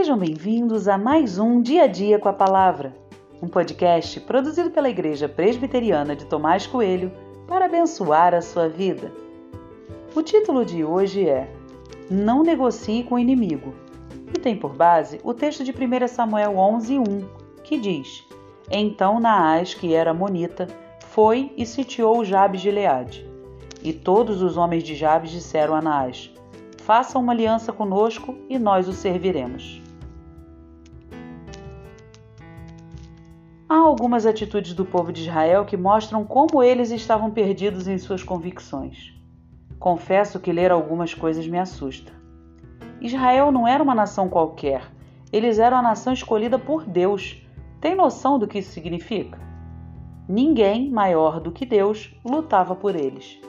Sejam bem-vindos a mais um Dia a Dia com a Palavra, um podcast produzido pela Igreja Presbiteriana de Tomás Coelho para abençoar a sua vida. O título de hoje é Não negocie com o inimigo e tem por base o texto de 1 Samuel 11:1, que diz: Então Naás, que era monita, foi e sitiou Jabes de Leade. E todos os homens de Jabes disseram a Naás: Faça uma aliança conosco e nós o serviremos. Há algumas atitudes do povo de Israel que mostram como eles estavam perdidos em suas convicções. Confesso que ler algumas coisas me assusta. Israel não era uma nação qualquer, eles eram a nação escolhida por Deus. Tem noção do que isso significa? Ninguém maior do que Deus lutava por eles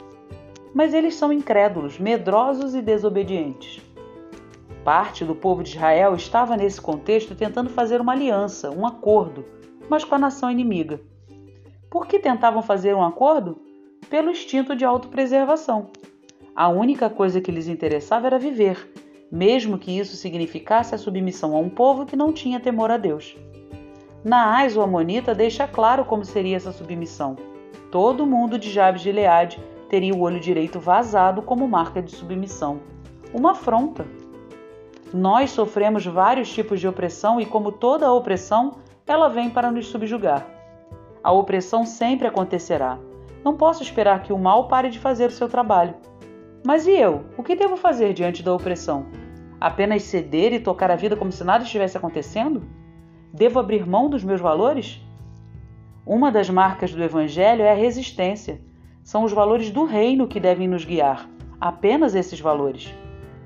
mas eles são incrédulos, medrosos e desobedientes. Parte do povo de Israel estava nesse contexto tentando fazer uma aliança, um acordo, mas com a nação inimiga. Por que tentavam fazer um acordo? Pelo instinto de autopreservação. A única coisa que lhes interessava era viver, mesmo que isso significasse a submissão a um povo que não tinha temor a Deus. Naás, o Amonita, deixa claro como seria essa submissão. Todo mundo de Jabes de Leade teria o olho direito vazado como marca de submissão. Uma afronta. Nós sofremos vários tipos de opressão e, como toda opressão, ela vem para nos subjugar. A opressão sempre acontecerá. Não posso esperar que o mal pare de fazer o seu trabalho. Mas e eu? O que devo fazer diante da opressão? Apenas ceder e tocar a vida como se nada estivesse acontecendo? Devo abrir mão dos meus valores? Uma das marcas do Evangelho é a resistência. São os valores do reino que devem nos guiar, apenas esses valores.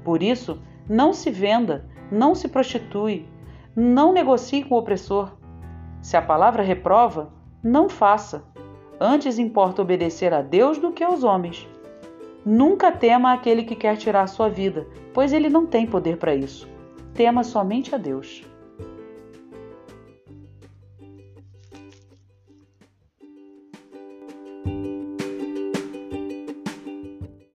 Por isso, não se venda, não se prostitui, não negocie com o opressor. Se a palavra reprova, não faça. Antes importa obedecer a Deus do que aos homens. Nunca tema aquele que quer tirar sua vida, pois ele não tem poder para isso. Tema somente a Deus.